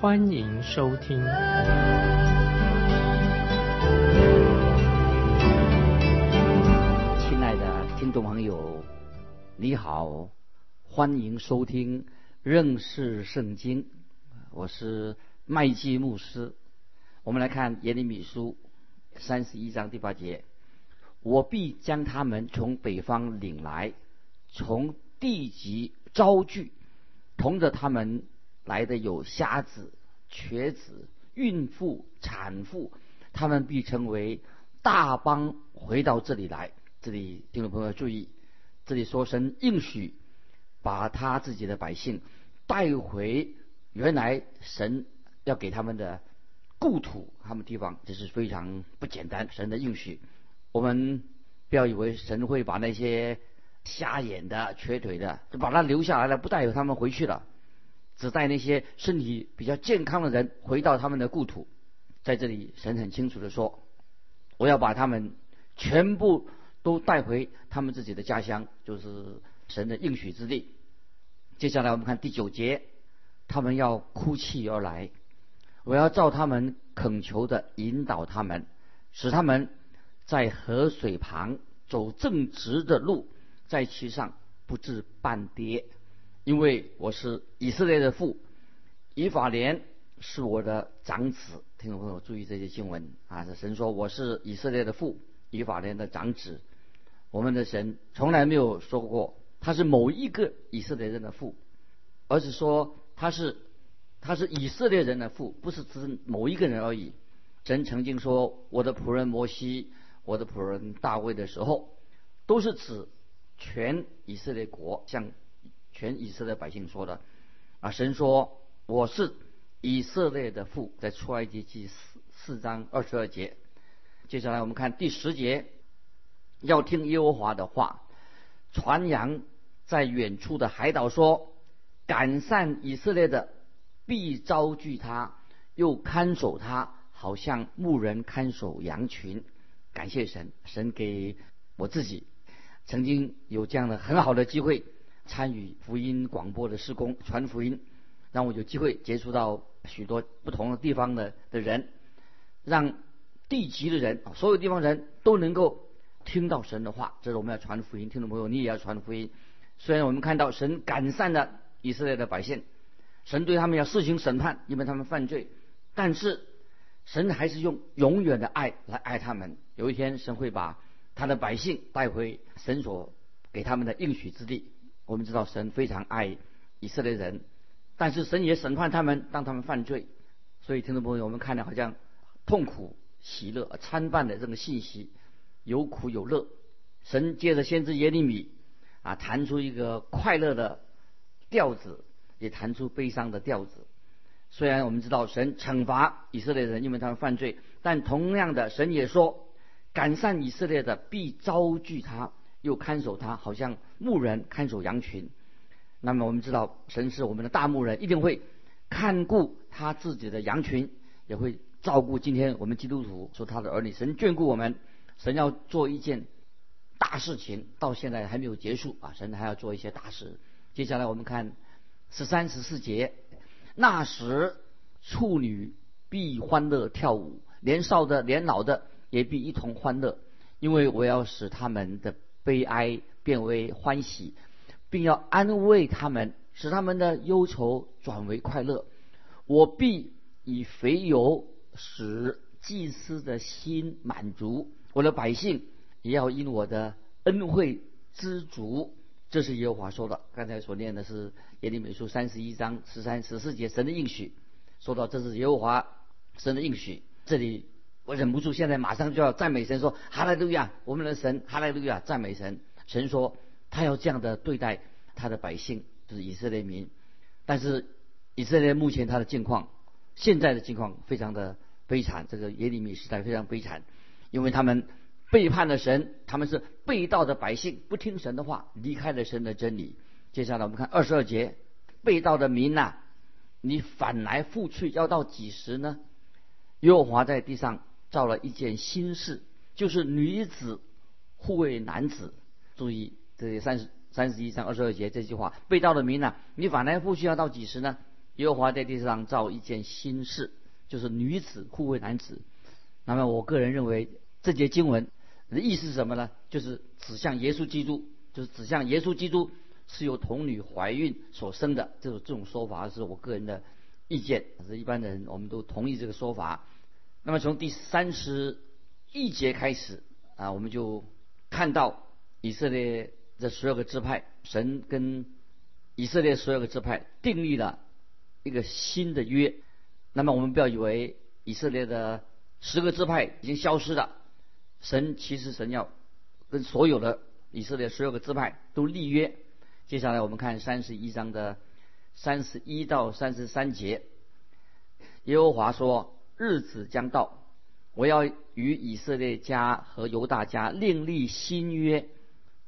欢迎收听。亲爱的听众朋友，你好，欢迎收听认识圣经。我是麦基牧师。我们来看耶利米书三十一章第八节。我必将他们从北方领来，从地极招聚，同着他们来的有瞎子、瘸子、孕妇、产妇，他们必成为大邦回到这里来。这里听众朋友注意，这里说神应许把他自己的百姓带回原来神要给他们的故土，他们地方，这是非常不简单，神的应许。我们不要以为神会把那些瞎眼的、瘸腿的，就把他留下来了，不带他们回去了，只带那些身体比较健康的人回到他们的故土。在这里，神很清楚的说：“我要把他们全部都带回他们自己的家乡，就是神的应许之地。”接下来我们看第九节，他们要哭泣而来，我要照他们恳求的引导他们，使他们。在河水旁走正直的路，在其上不致半跌，因为我是以色列的父，以法莲是我的长子。听众朋友注意这些经文啊！这神说我是以色列的父，以法莲的长子。我们的神从来没有说过他是某一个以色列人的父，而是说他是他是以色列人的父，不是指某一个人而已。神曾经说我的仆人摩西。我的仆人大卫的时候，都是指全以色列国，向全以色列百姓说的。啊，神说我是以色列的父，在出埃及记四四章二十二节。接下来我们看第十节，要听耶和华的话，传扬在远处的海岛说，赶散以色列的必招聚他，又看守他，好像牧人看守羊群。感谢神，神给我自己曾经有这样的很好的机会，参与福音广播的施工，传福音，让我有机会接触到许多不同的地方的的人，让地级的人，所有地方人都能够听到神的话。这是我们要传福音，听众朋友，你也要传福音。虽然我们看到神赶散了以色列的百姓，神对他们要施行审判，因为他们犯罪，但是。神还是用永远的爱来爱他们。有一天，神会把他的百姓带回神所给他们的应许之地。我们知道，神非常爱以色列人，但是神也审判他们，当他们犯罪。所以，听众朋友，我们看到好像痛苦、喜乐参半的这个信息，有苦有乐。神借着先知耶利米啊，弹出一个快乐的调子，也弹出悲伤的调子。虽然我们知道神惩罚以色列人，因为他们犯罪，但同样的，神也说，赶散以色列的必遭拒他，又看守他，好像牧人看守羊群。那么我们知道，神是我们的大牧人，一定会看顾他自己的羊群，也会照顾今天我们基督徒说他的儿女。神眷顾我们，神要做一件大事情，到现在还没有结束啊！神还要做一些大事。接下来我们看十三、十四节。那时，处女必欢乐跳舞，年少的、年老的也必一同欢乐，因为我要使他们的悲哀变为欢喜，并要安慰他们，使他们的忧愁转为快乐。我必以肥油使祭司的心满足，我的百姓也要因我的恩惠知足。这是耶和华说的。刚才所念的是耶利米书三十一章十三、十四节，神的应许。说到这是耶和华神的应许，这里我忍不住，现在马上就要赞美神，说哈利路亚，我们的神哈利路亚，赞美神。神说他要这样的对待他的百姓，就是以色列民。但是以色列目前他的境况，现在的境况非常的悲惨，这个耶利米时代非常悲惨，因为他们背叛了神，他们是被盗的百姓，不听神的话，离开了神的真理。接下来我们看二十二节，被盗的民呐，你反来覆去要到几时呢？耶和华在地上造了一件新事，就是女子护卫男子。注意这三十三十一章二十二节这句话，被盗的民呐，你反来覆去要到几时呢？耶和华在地上造一件新事，就是女子护卫男子。那么我个人认为，这节经文的意思是什么呢？就是指向耶稣基督，就是指向耶稣基督是由童女怀孕所生的。这种这种说法是我个人的意见，是一般的人我们都同意这个说法。那么从第三十一节开始啊，我们就看到以色列这十二个支派，神跟以色列十二个支派订立了。一个新的约，那么我们不要以为以色列的十个支派已经消失了，神其实神要跟所有的以色列十二个支派都立约。接下来我们看三十一章的三十一到三十三节，耶和华说：“日子将到，我要与以色列家和犹大家另立新约，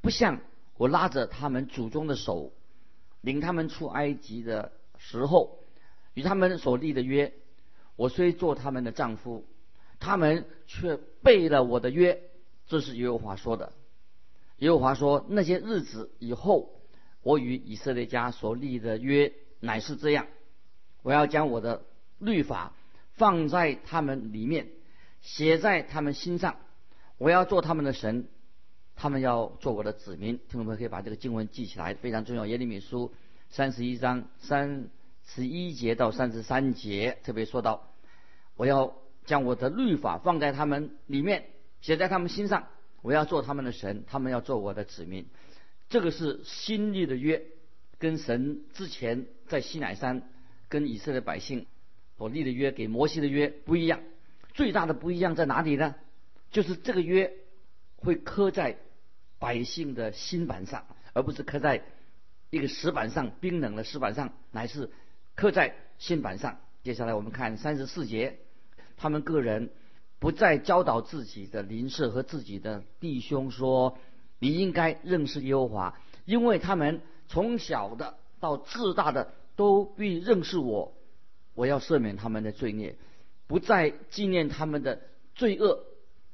不像我拉着他们祖宗的手，领他们出埃及的时候。”与他们所立的约，我虽做他们的丈夫，他们却背了我的约。这是耶和华说的。耶和华说：那些日子以后，我与以色列家所立的约乃是这样：我要将我的律法放在他们里面，写在他们心上。我要做他们的神，他们要做我的子民。听众朋友可以把这个经文记起来，非常重要。耶利米书三十一章三。十一节到三十三节特别说到，我要将我的律法放在他们里面，写在他们心上。我要做他们的神，他们要做我的子民。这个是新立的约，跟神之前在西乃山跟以色列百姓我立的约，给摩西的约不一样。最大的不一样在哪里呢？就是这个约会刻在百姓的心板上，而不是刻在一个石板上，冰冷的石板上，乃是。刻在心板上。接下来我们看三十四节，他们个人不再教导自己的邻舍和自己的弟兄说：“你应该认识耶和华，因为他们从小的到自大的都必认识我。我要赦免他们的罪孽，不再纪念他们的罪恶。”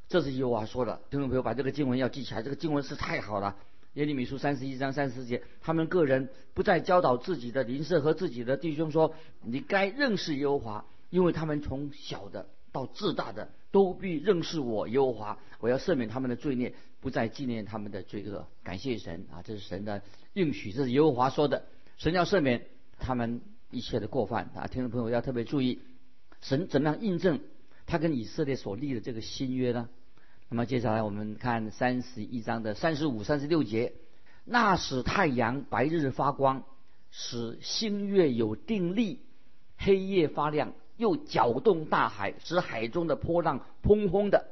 这是耶和华说的。听众朋友，把这个经文要记起来，这个经文是太好了。耶利米书三十一章三十节，他们个人不再教导自己的邻舍和自己的弟兄说：“你该认识耶和华，因为他们从小的到自大的都必认识我耶和华。我要赦免他们的罪孽，不再纪念他们的罪恶。”感谢神啊，这是神的应许，这是耶和华说的。神要赦免他们一切的过犯啊！听众朋友要特别注意，神怎么样印证他跟以色列所立的这个新约呢？那么接下来我们看三十一章的三十五、三十六节，那使太阳白日发光，使星月有定力，黑夜发亮，又搅动大海，使海中的波浪砰轰的。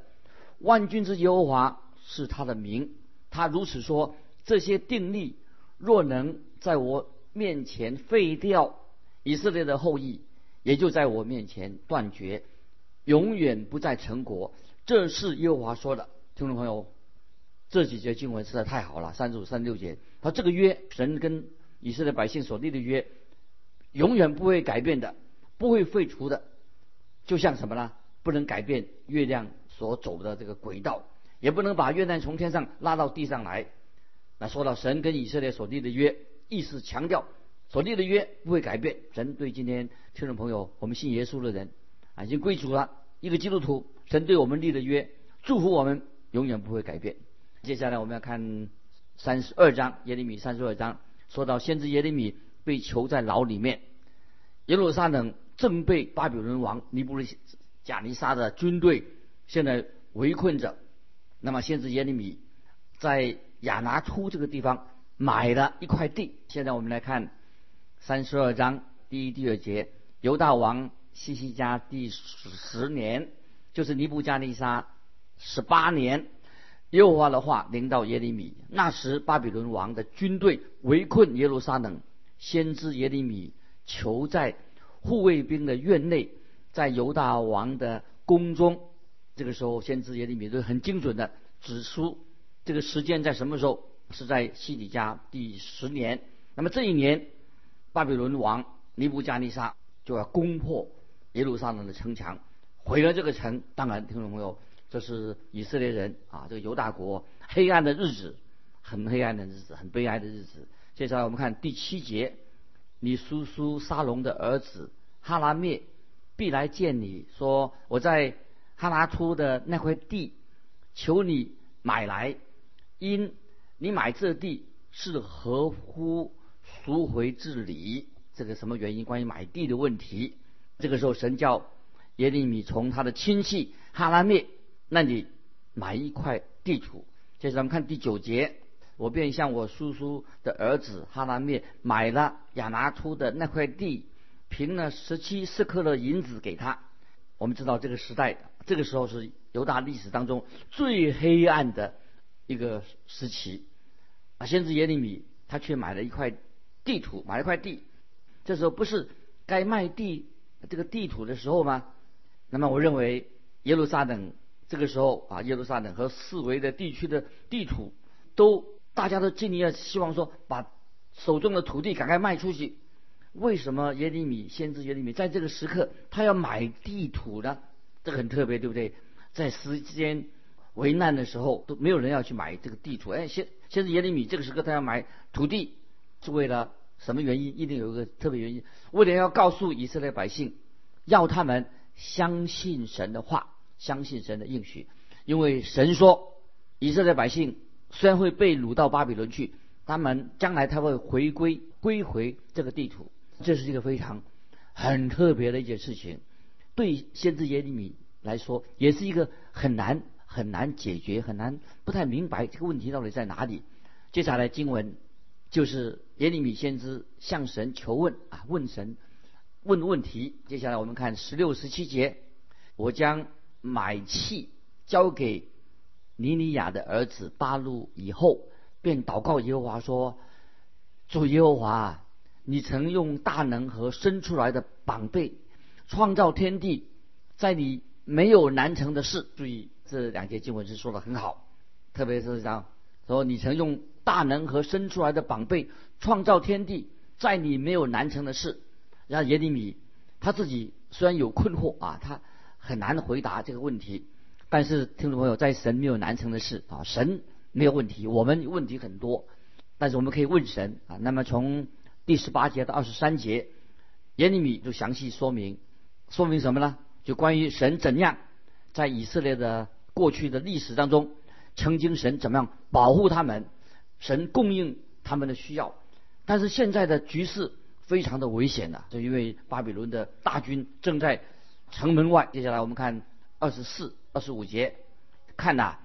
万军之耶和华是他的名。他如此说：这些定力若能在我面前废掉，以色列的后裔也就在我面前断绝，永远不再成国。这是耶和华说的，听众朋友，这几节经文实在太好了。三十五、三十六节，他这个约，神跟以色列百姓所立的约，永远不会改变的，不会废除的。就像什么呢？不能改变月亮所走的这个轨道，也不能把月亮从天上拉到地上来。那说到神跟以色列所立的约，意思强调所立的约不会改变。神对今天听众朋友，我们信耶稣的人啊，已经归主了，一个基督徒。神对我们立的约，祝福我们永远不会改变。接下来我们要看三十二章耶利米三十二章，说到先知耶利米被囚在牢里面，耶路撒冷正被巴比伦王尼布贾尼撒的军队现在围困着。那么先知耶利米在亚拿突这个地方买了一块地。现在我们来看三十二章第一、第二节，犹大王西西家第十年。就是尼布加尼撒十八年，耶和华的话临到耶利米。那时巴比伦王的军队围困耶路撒冷，先知耶利米囚在护卫兵的院内，在犹大王的宫中。这个时候，先知耶利米都很精准的指出这个时间在什么时候，是在西底家第十年。那么这一年，巴比伦王尼布加尼撒就要攻破耶路撒冷的城墙，毁了这个城。当然，听众朋友，这是以色列人啊，这个犹大国黑暗的日子，很黑暗的日子，很悲哀的日子。接下来我们看第七节，你叔叔沙龙的儿子哈拉灭必来见你说，我在。哈拉出的那块地，求你买来，因你买这地是合乎赎回治理。这个什么原因？关于买地的问题。这个时候，神叫耶利米从他的亲戚哈拉灭那里买一块地土。接着咱们看第九节，我便向我叔叔的儿子哈拉灭买了亚拿出的那块地，凭了十七四克的银子给他。我们知道这个时代。这个时候是犹大历史当中最黑暗的一个时期啊！先知耶利米他却买了一块地土，买了一块地。这时候不是该卖地这个地土的时候吗？那么我认为耶路撒冷这个时候啊，耶路撒冷和四围的地区的地土都大家都尽力要希望说把手中的土地赶快卖出去。为什么耶利米先知耶利米在这个时刻他要买地土呢？这很特别，对不对？在时间危难的时候，都没有人要去买这个地图。哎，现现在耶利米这个时刻他要买土地，是为了什么原因？一定有一个特别原因，为了要告诉以色列百姓，要他们相信神的话，相信神的应许。因为神说，以色列百姓虽然会被掳到巴比伦去，他们将来他会回归归回这个地图。这是一个非常很特别的一件事情。对先知耶利米来说，也是一个很难很难解决、很难不太明白这个问题到底在哪里。接下来经文就是耶利米先知向神求问啊，问神问问题。接下来我们看十六、十七节，我将买契交给尼尼亚的儿子巴路以后，便祷告耶和华说：“主耶和华，你曾用大能和生出来的宝贝。”创造天地，在你没有难成的事。注意这两节经文是说的很好，特别是讲说你曾用大能和生出来的宝贝创造天地，在你没有难成的事。然后耶利米他自己虽然有困惑啊，他很难回答这个问题。但是听众朋友，在神没有难成的事啊，神没有问题，我们问题很多，但是我们可以问神啊。那么从第十八节到二十三节，耶利米就详细说明。说明什么呢？就关于神怎样在以色列的过去的历史当中，曾经神怎么样保护他们，神供应他们的需要。但是现在的局势非常的危险呐，就因为巴比伦的大军正在城门外。接下来我们看二十四、二十五节，看呐，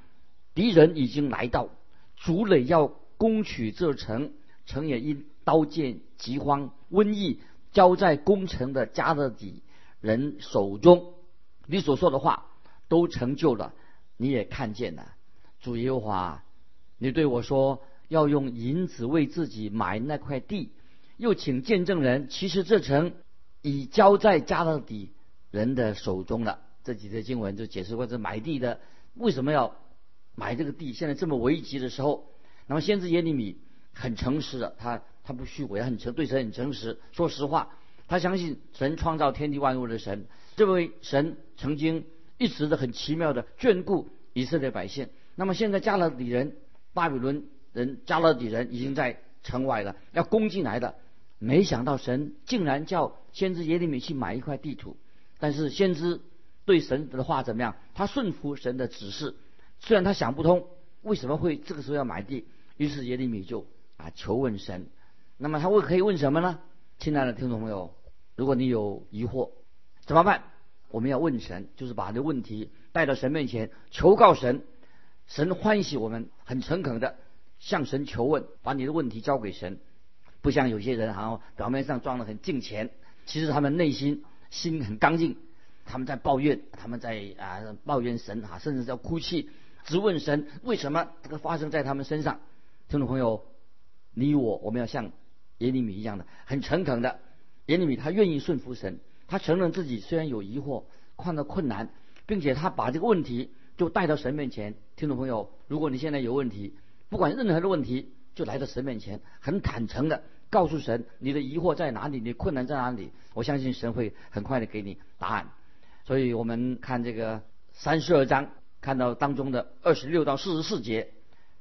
敌人已经来到，主垒要攻取这城，城也因刀剑、饥荒、瘟疫交在攻城的加勒底。人手中，你所说的话都成就了，你也看见了。主耶和华，你对我说要用银子为自己买那块地，又请见证人，其实这城已交在加勒底人的手中了。这几节经文就解释过这买地的为什么要买这个地。现在这么危急的时候，那么先知耶利米很诚实的，他他不虚伪，很诚对神很诚实，说实话。他相信神创造天地万物的神，这位神曾经一直的很奇妙的眷顾以色列百姓。那么现在加勒底人、巴比伦人、加勒底人已经在城外了，要攻进来的。没想到神竟然叫先知耶利米去买一块地图，但是先知对神的话怎么样？他顺服神的指示，虽然他想不通为什么会这个时候要买地，于是耶利米就啊求问神。那么他会可以问什么呢？亲爱的听众朋友，如果你有疑惑，怎么办？我们要问神，就是把这问题带到神面前，求告神。神欢喜我们很诚恳的向神求问，把你的问题交给神。不像有些人，好像表面上装的很敬虔，其实他们内心心很刚硬，他们在抱怨，他们在啊抱怨神啊，甚至在哭泣，质问神为什么这个发生在他们身上。听众朋友，你我我们要像。耶利米一样的很诚恳的耶利米，他愿意顺服神，他承认自己虽然有疑惑、碰到困难，并且他把这个问题就带到神面前。听众朋友，如果你现在有问题，不管任何的问题，就来到神面前，很坦诚的告诉神你的疑惑在哪里，你的困难在哪里。我相信神会很快的给你答案。所以我们看这个三十二章，看到当中的二十六到四十四节，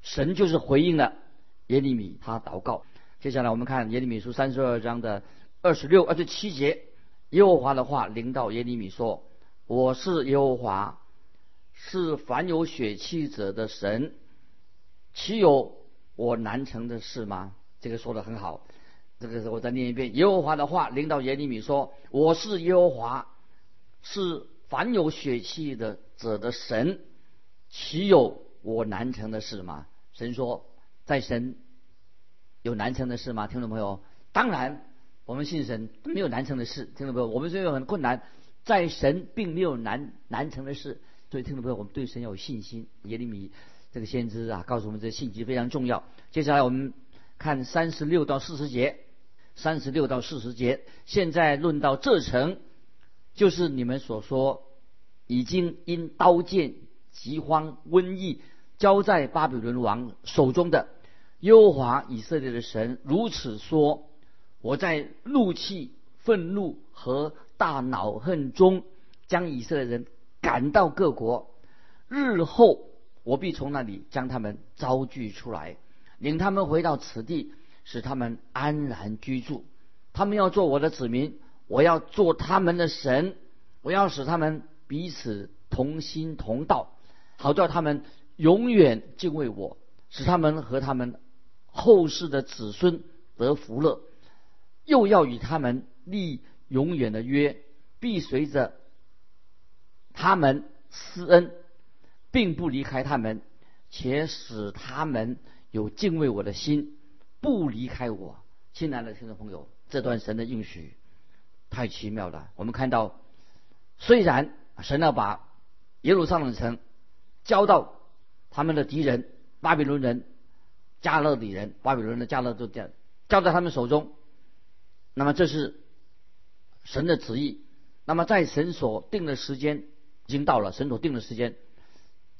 神就是回应了耶利米他祷告。接下来我们看耶利米书三十二章的二十六、二十七节，耶和华的话临到耶利米说：“我是耶和华，是凡有血气者的神，岂有我难成的事吗？”这个说的很好。这个是我再念一遍：耶和华的话临到耶利米说：“我是耶和华。”是凡有血气的者的神，岂有我难成的事吗？神说，在神有难成的事吗？听众朋友，当然，我们信神没有难成的事。听众朋友，我们虽然很困难，在神并没有难难成的事。所以，听众朋友，我们对神要有信心。耶利米这个先知啊，告诉我们这信息非常重要。接下来我们看三十六到四十节，三十六到四十节，现在论到这城。就是你们所说，已经因刀剑、饥荒、瘟疫交在巴比伦王手中的，优华以色列的神如此说：我在怒气、愤怒和大恼恨中，将以色列人赶到各国，日后我必从那里将他们招聚出来，领他们回到此地，使他们安然居住。他们要做我的子民。我要做他们的神，我要使他们彼此同心同道，好叫他们永远敬畏我，使他们和他们后世的子孙得福乐。又要与他们立永远的约，必随着他们施恩，并不离开他们，且使他们有敬畏我的心，不离开我。亲爱的听众朋友，这段神的应许。太奇妙了！我们看到，虽然神要把耶路撒冷城交到他们的敌人巴比伦人、加勒底人、巴比伦的加勒都交交在他们手中，那么这是神的旨意。那么在神所定的时间已经到了，神所定的时间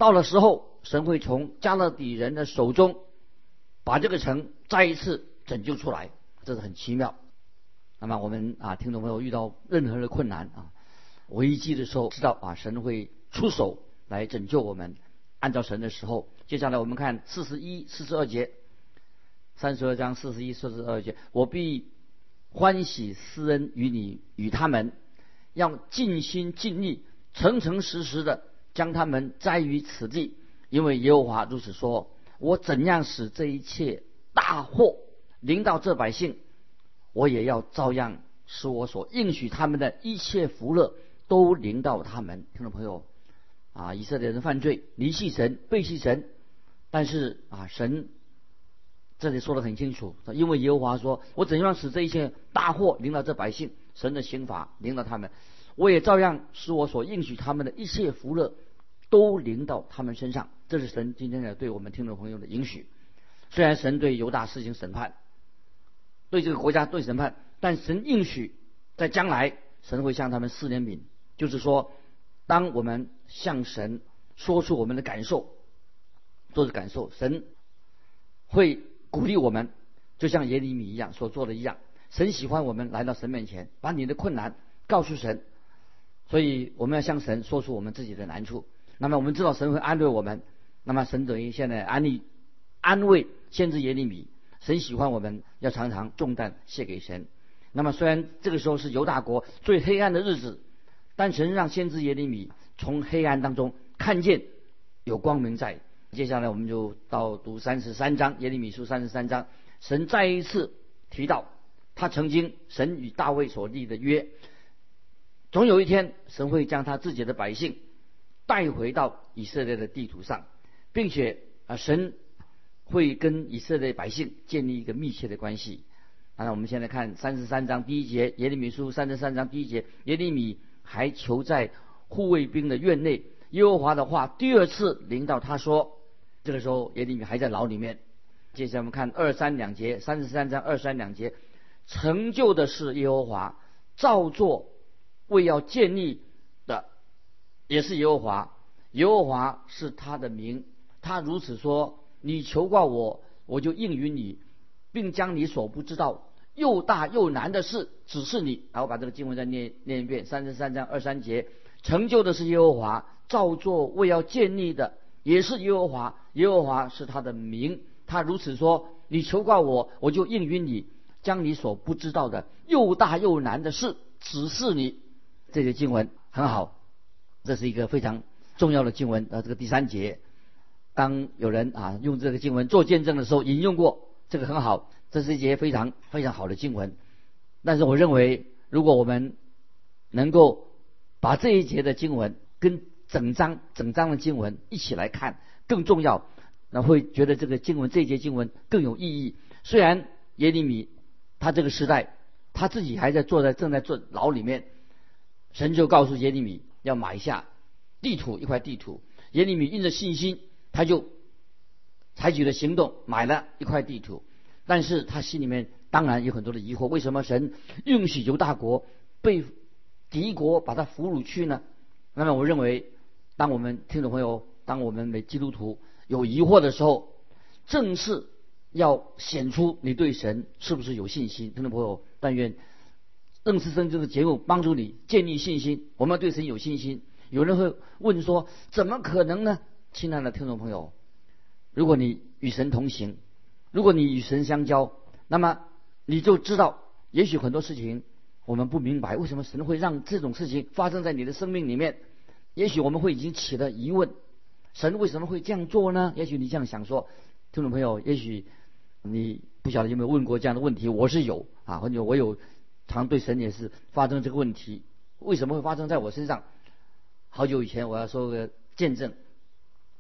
到了时候，神会从加勒底人的手中把这个城再一次拯救出来，这是很奇妙。那么我们啊，听众朋友遇到任何的困难啊、危机的时候，知道啊，神会出手来拯救我们。按照神的时候，接下来我们看四十一、四十二节，三十二章四十一、四十二节，我必欢喜施恩于你与他们，要尽心尽力、诚诚实实的将他们栽于此地，因为耶和华如此说：我怎样使这一切大祸临到这百姓。我也要照样使我所应许他们的一切福乐都临到他们。听众朋友，啊，以色列人犯罪，离弃神，背弃神，但是啊，神这里说的很清楚，因为耶和华说：“我怎样使这一切大祸临到这百姓，神的刑罚临到他们，我也照样使我所应许他们的一切福乐都临到他们身上。”这是神今天的对我们听众朋友的允许。虽然神对犹大施行审判。对这个国家对审判，但神应许在将来，神会向他们施怜悯。就是说，当我们向神说出我们的感受，做的感受，神会鼓励我们，就像耶利米一样所做的一样。神喜欢我们来到神面前，把你的困难告诉神。所以我们要向神说出我们自己的难处。那么我们知道神会安慰我们。那么神等于现在安利安慰先知耶利米。神喜欢我们要常常重担卸给神。那么虽然这个时候是犹大国最黑暗的日子，但神让先知耶利米从黑暗当中看见有光明在。接下来我们就到读三十三章耶利米书三十三章，神再一次提到他曾经神与大卫所立的约，总有一天神会将他自己的百姓带回到以色列的地图上，并且啊神。会跟以色列百姓建立一个密切的关系。那我们现在看三十三章第一节，耶利米书三十三章第一节，耶利米还囚在护卫兵的院内。耶和华的话第二次临到他说，这个时候耶利米还在牢里面。接下来我们看二三两节，三十三章二三两节，成就的是耶和华，造作为要建立的也是耶和华，耶和华是他的名。他如此说：你求告我，我就应允你，并将你所不知道又大又难的事指示你。然后把这个经文再念念一遍，三十三章二三节，成就的是耶和华，照做为要建立的也是耶和华，耶和华是他的名。他如此说：你求告我，我就应允你，将你所不知道的又大又难的事指示你。这些经文很好，这是一个非常重要的经文。呃，这个第三节，当有人啊用这个经文做见证的时候，引用过这个很好，这是一节非常非常好的经文。但是我认为，如果我们能够把这一节的经文跟整章整章的经文一起来看，更重要，那会觉得这个经文这一节经文更有意义。虽然耶利米他这个时代他自己还在坐在正在坐牢里面。神就告诉耶利米要买下地图一块地图，耶利米印着信心，他就采取了行动，买了一块地图。但是他心里面当然有很多的疑惑：为什么神允许犹大国被敌国把他俘虏去呢？那么我认为，当我们听众朋友，当我们每基督徒有疑惑的时候，正是要显出你对神是不是有信心。听众朋友，但愿。认识神这个节目帮助你建立信心。我们要对神有信心。有人会问说：“怎么可能呢？”亲爱的听众朋友，如果你与神同行，如果你与神相交，那么你就知道，也许很多事情我们不明白，为什么神会让这种事情发生在你的生命里面？也许我们会已经起了疑问：神为什么会这样做呢？也许你这样想说，听众朋友，也许你不晓得有没有问过这样的问题？我是有啊，或者我有。常对神也是发生这个问题，为什么会发生在我身上？好久以前我要说个见证，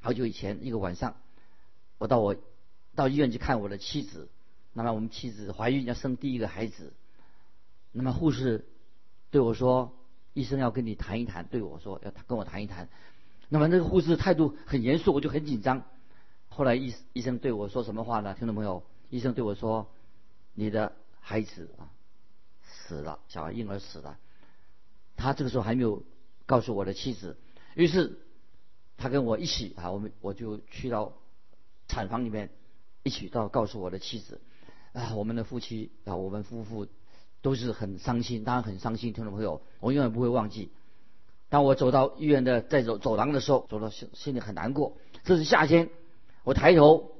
好久以前一个晚上，我到我到医院去看我的妻子，那么我们妻子怀孕要生第一个孩子，那么护士对我说，医生要跟你谈一谈，对我说要跟我谈一谈，那么那个护士态度很严肃，我就很紧张。后来医医生对我说什么话呢？听众朋友，医生对我说，你的孩子啊。死了，小孩婴儿死了，他这个时候还没有告诉我的妻子，于是他跟我一起啊，我们我就去到产房里面，一起到告诉我的妻子啊，我们的夫妻啊，我们夫妇都是很伤心，当然很伤心，听众朋友，我永远不会忘记。当我走到医院的在走走廊的时候，走到心心里很难过。这是夏天，我抬头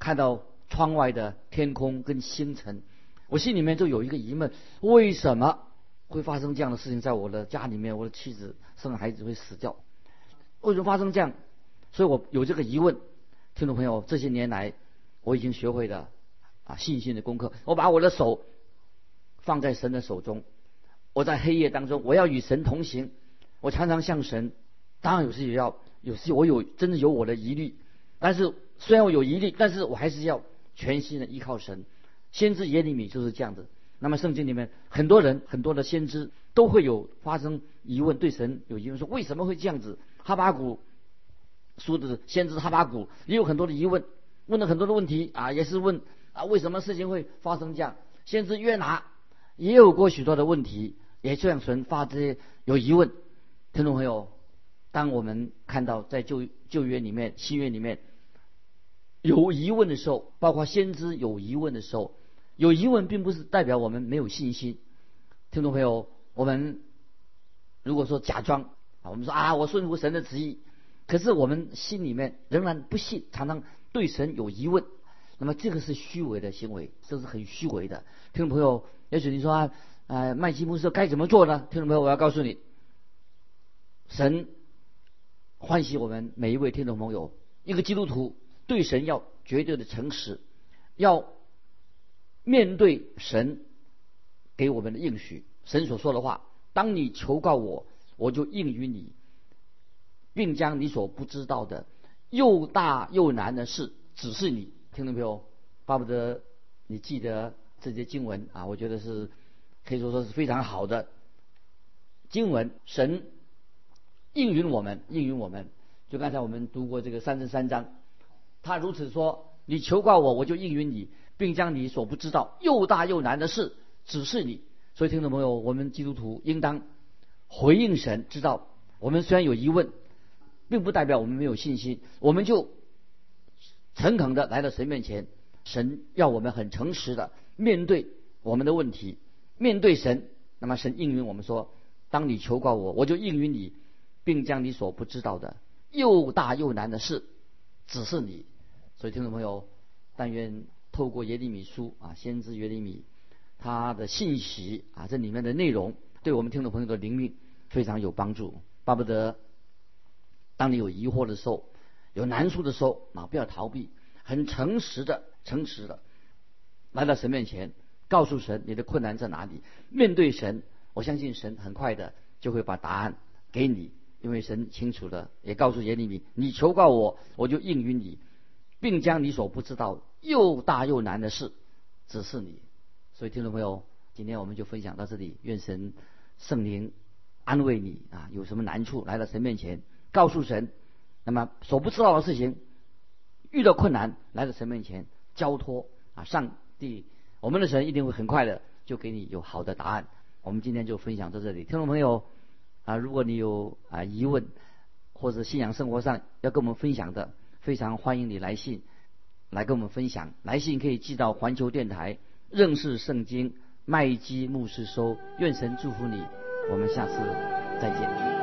看到窗外的天空跟星辰。我心里面就有一个疑问：为什么？会发生这样的事情在我的家里面？我的妻子生孩子会死掉？为什么？发生这样？所以我有这个疑问。听众朋友，这些年来我已经学会了啊信心的功课。我把我的手放在神的手中，我在黑夜当中，我要与神同行。我常常向神，当然有时也要，有时我有真的有我的疑虑，但是虽然我有疑虑，但是我还是要全心的依靠神。先知耶利米就是这样子。那么圣经里面很多人很多的先知都会有发生疑问，对神有疑问，说为什么会这样子？哈巴谷说的先知哈巴谷也有很多的疑问，问了很多的问题啊，也是问啊为什么事情会发生这样？先知约拿也有过许多的问题，也向神发这些有疑问。听众朋友，当我们看到在旧旧约里面、新约里面有疑问的时候，包括先知有疑问的时候。有疑问，并不是代表我们没有信心。听众朋友，我们如果说假装啊，我们说啊，我顺服神的旨意，可是我们心里面仍然不信，常常对神有疑问，那么这个是虚伪的行为，这是很虚伪的。听众朋友，也许你说啊，呃，麦基牧师该怎么做呢？听众朋友，我要告诉你，神欢喜我们每一位听众朋友，一个基督徒对神要绝对的诚实，要。面对神给我们的应许，神所说的话，当你求告我，我就应于你，并将你所不知道的又大又难的事指示你。听到没有？巴不得你记得这些经文啊！我觉得是可以说说是非常好的经文。神应允我们，应允我们。就刚才我们读过这个三十三章，他如此说：你求告我，我就应允你。并将你所不知道又大又难的事指示你。所以，听众朋友，我们基督徒应当回应神，知道我们虽然有疑问，并不代表我们没有信心，我们就诚恳的来到神面前，神要我们很诚实的面对我们的问题，面对神。那么神应允我们说：“当你求告我，我就应允你，并将你所不知道的又大又难的事指示你。”所以听众朋友，但愿透过耶利米书啊，先知耶利米他的信息啊，这里面的内容对我们听众朋友的灵命非常有帮助。巴不得当你有疑惑的时候，有难处的时候啊，不要逃避，很诚实的、诚实的来到神面前。告诉神你的困难在哪里？面对神，我相信神很快的就会把答案给你，因为神清楚的也告诉耶利米：你求告我，我就应允你，并将你所不知道又大又难的事指示你。所以听众朋友，今天我们就分享到这里。愿神圣灵安慰你啊！有什么难处来到神面前，告诉神，那么所不知道的事情，遇到困难来到神面前交托啊！上帝。我们的神一定会很快的就给你有好的答案。我们今天就分享到这里，听众朋友啊，如果你有啊疑问或者信仰生活上要跟我们分享的，非常欢迎你来信来跟我们分享。来信可以寄到环球电台认识圣经麦基牧师收。愿神祝福你，我们下次再见。